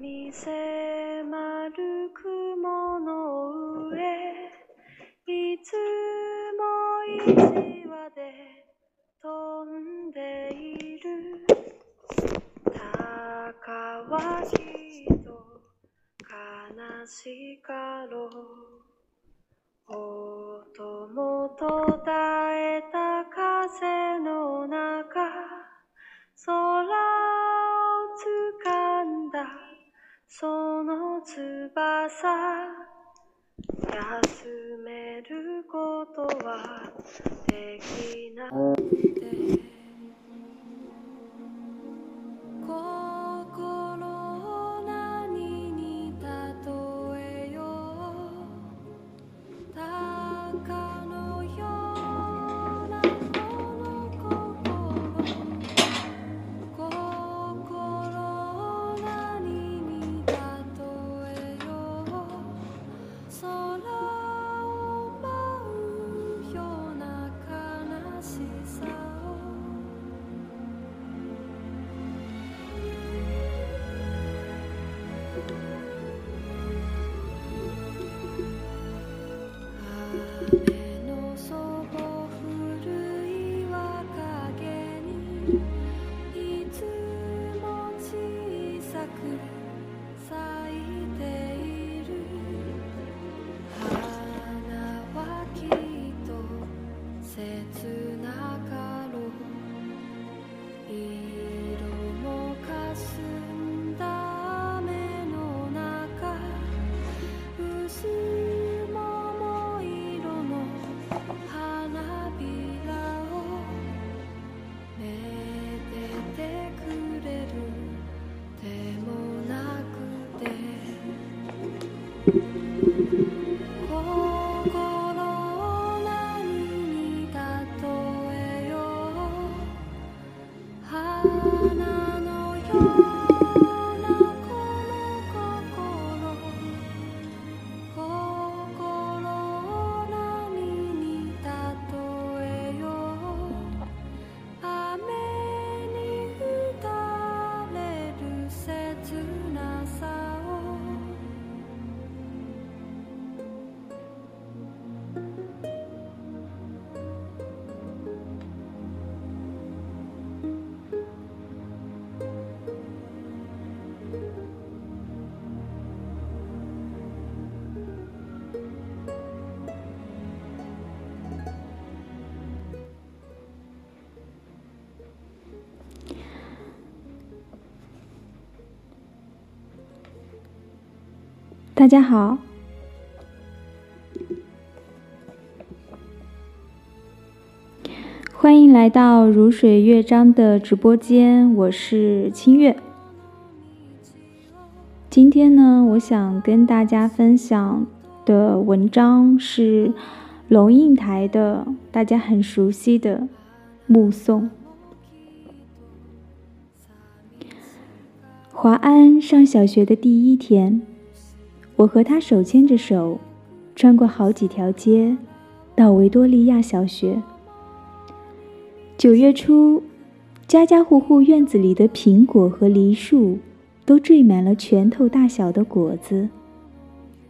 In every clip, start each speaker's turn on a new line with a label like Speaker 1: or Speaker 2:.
Speaker 1: に迫る雲の上いつも一羽で飛んでいる。高はきっと悲しかろう。音も途絶えた風の中空を掴んだ。その翼休めることはできなくて。心 na, na.
Speaker 2: 大家好，欢迎来到如水乐章的直播间，我是清月。今天呢，我想跟大家分享的文章是龙应台的，大家很熟悉的《目送》。华安上小学的第一天，我和他手牵着手，穿过好几条街，到维多利亚小学。九月初，家家户户院子里的苹果和梨树都缀满了拳头大小的果子，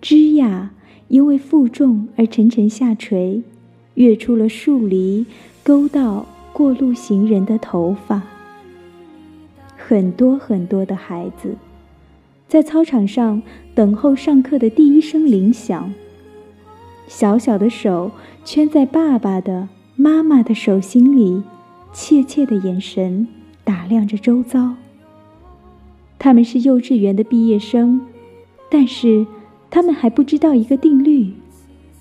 Speaker 2: 枝桠因为负重而沉沉下垂，跃出了树篱，勾到过路行人的头发。很多很多的孩子，在操场上等候上课的第一声铃响。小小的手圈在爸爸的、妈妈的手心里，怯怯的眼神打量着周遭。他们是幼稚园的毕业生，但是他们还不知道一个定律：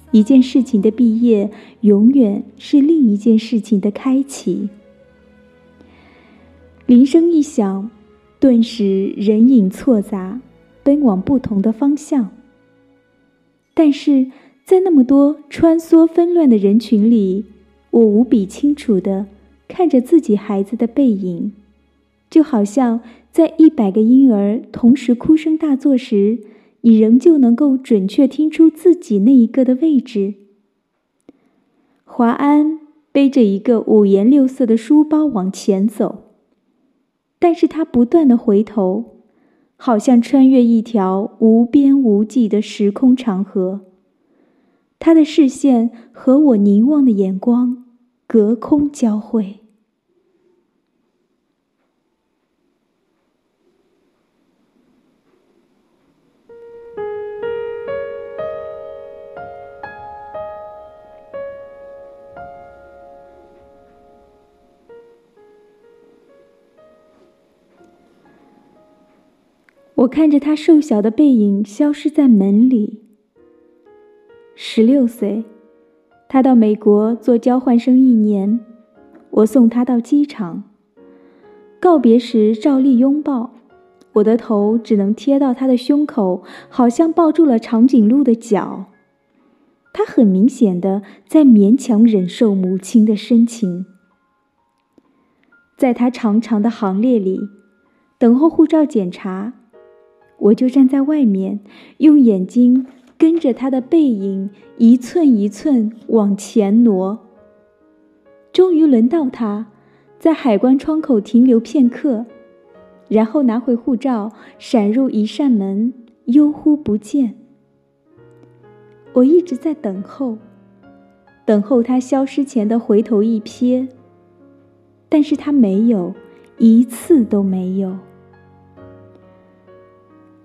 Speaker 2: 一件事情的毕业，永远是另一件事情的开启。铃声一响，顿时人影错杂，奔往不同的方向。但是在那么多穿梭纷乱的人群里，我无比清楚的看着自己孩子的背影，就好像在一百个婴儿同时哭声大作时，你仍旧能够准确听出自己那一个的位置。华安背着一个五颜六色的书包往前走，但是他不断的回头，好像穿越一条无边无际的时空长河。他的视线和我凝望的眼光隔空交汇。我看着他瘦小的背影消失在门里。十六岁，他到美国做交换生一年，我送他到机场。告别时照例拥抱，我的头只能贴到他的胸口，好像抱住了长颈鹿的脚。他很明显的在勉强忍受母亲的深情。在他长长的行列里，等候护照检查，我就站在外面，用眼睛。跟着他的背影一寸一寸往前挪。终于轮到他，在海关窗口停留片刻，然后拿回护照，闪入一扇门，悠忽不见。我一直在等候，等候他消失前的回头一瞥，但是他没有，一次都没有。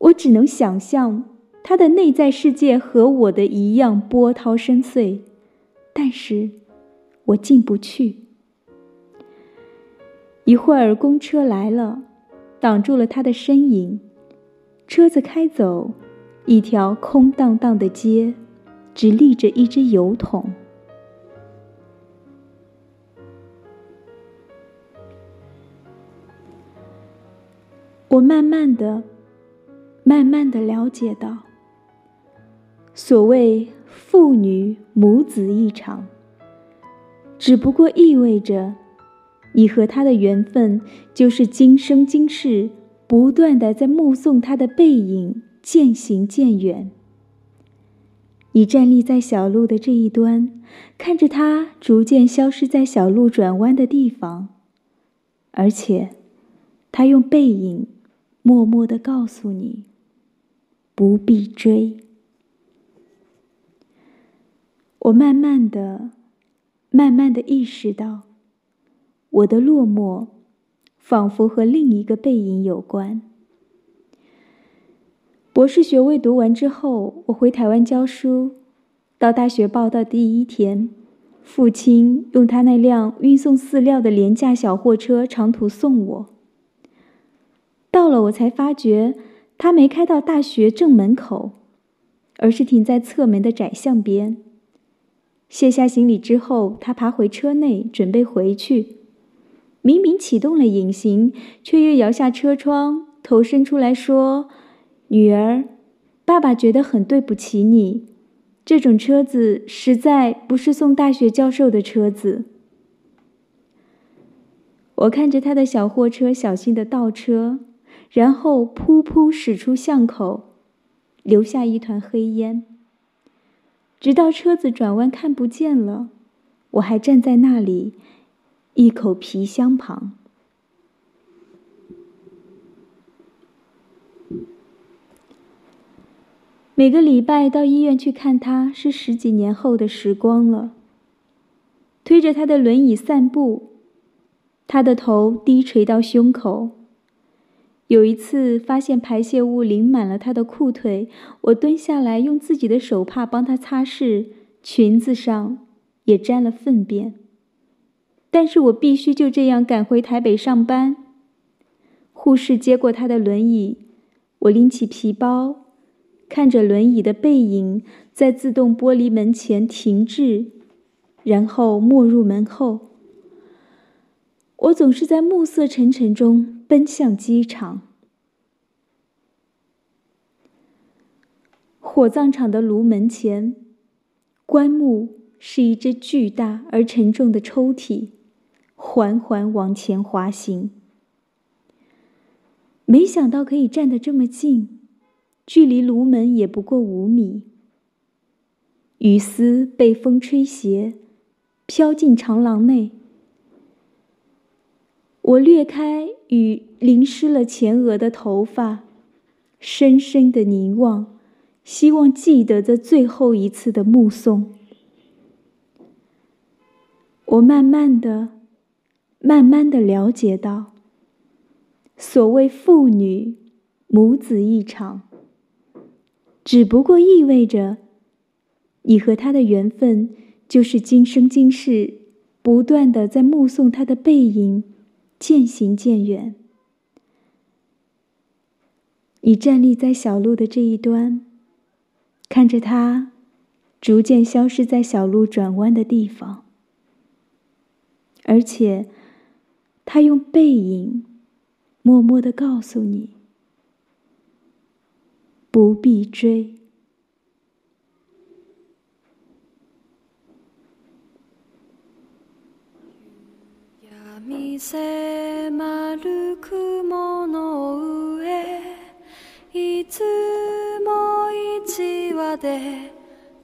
Speaker 2: 我只能想象。他的内在世界和我的一样波涛深邃，但是，我进不去。一会儿，公车来了，挡住了他的身影。车子开走，一条空荡荡的街，只立着一只油桶。我慢慢的、慢慢的了解到。所谓父女母子一场，只不过意味着，你和他的缘分就是今生今世不断的在目送他的背影渐行渐远。你站立在小路的这一端，看着他逐渐消失在小路转弯的地方，而且，他用背影默默的告诉你：不必追。我慢慢的、慢慢的意识到，我的落寞仿佛和另一个背影有关。博士学位读完之后，我回台湾教书。到大学报到第一天，父亲用他那辆运送饲料的廉价小货车长途送我。到了，我才发觉他没开到大学正门口，而是停在侧门的窄巷边。卸下行李之后，他爬回车内，准备回去。明明启动了引擎，却又摇下车窗，头伸出来说：“女儿，爸爸觉得很对不起你。这种车子实在不是送大学教授的车子。”我看着他的小货车小心的倒车，然后噗噗驶出巷口，留下一团黑烟。直到车子转弯看不见了，我还站在那里，一口皮箱旁。每个礼拜到医院去看他，是十几年后的时光了。推着他的轮椅散步，他的头低垂到胸口。有一次，发现排泄物淋满了他的裤腿，我蹲下来用自己的手帕帮他擦拭，裙子上也沾了粪便。但是我必须就这样赶回台北上班。护士接过他的轮椅，我拎起皮包，看着轮椅的背影在自动玻璃门前停滞，然后没入门后。我总是在暮色沉沉中奔向机场。火葬场的炉门前，棺木是一只巨大而沉重的抽屉，缓缓往前滑行。没想到可以站得这么近，距离炉门也不过五米。雨丝被风吹斜，飘进长廊内。我掠开雨淋湿了前额的头发，深深的凝望。希望记得这最后一次的目送。我慢慢的、慢慢的了解到，所谓父女母子一场，只不过意味着，你和他的缘分就是今生今世，不断的在目送他的背影渐行渐远。你站立在小路的这一端。看着他，逐渐消失在小路转弯的地方，而且，他用背影，默默的告诉你：不必追。
Speaker 1: 迫る雲の上いつも一羽で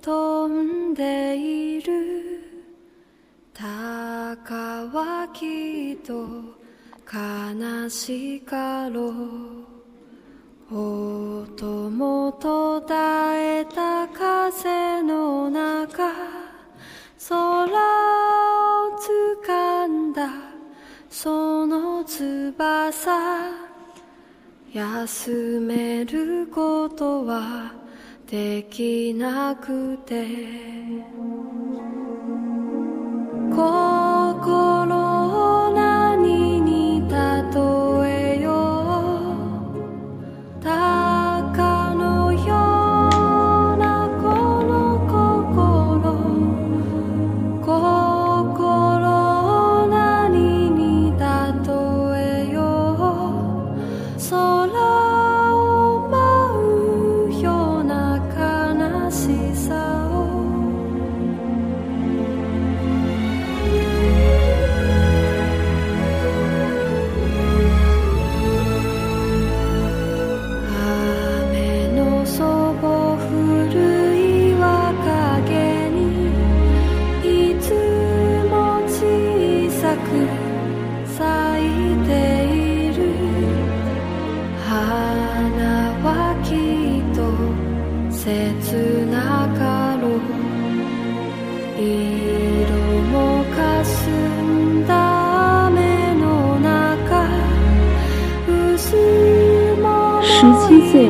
Speaker 1: 飛んでいる。鷹はきっと悲しかろう。音も途絶えた風の中。空その翼休めることはできなくて。七
Speaker 2: 岁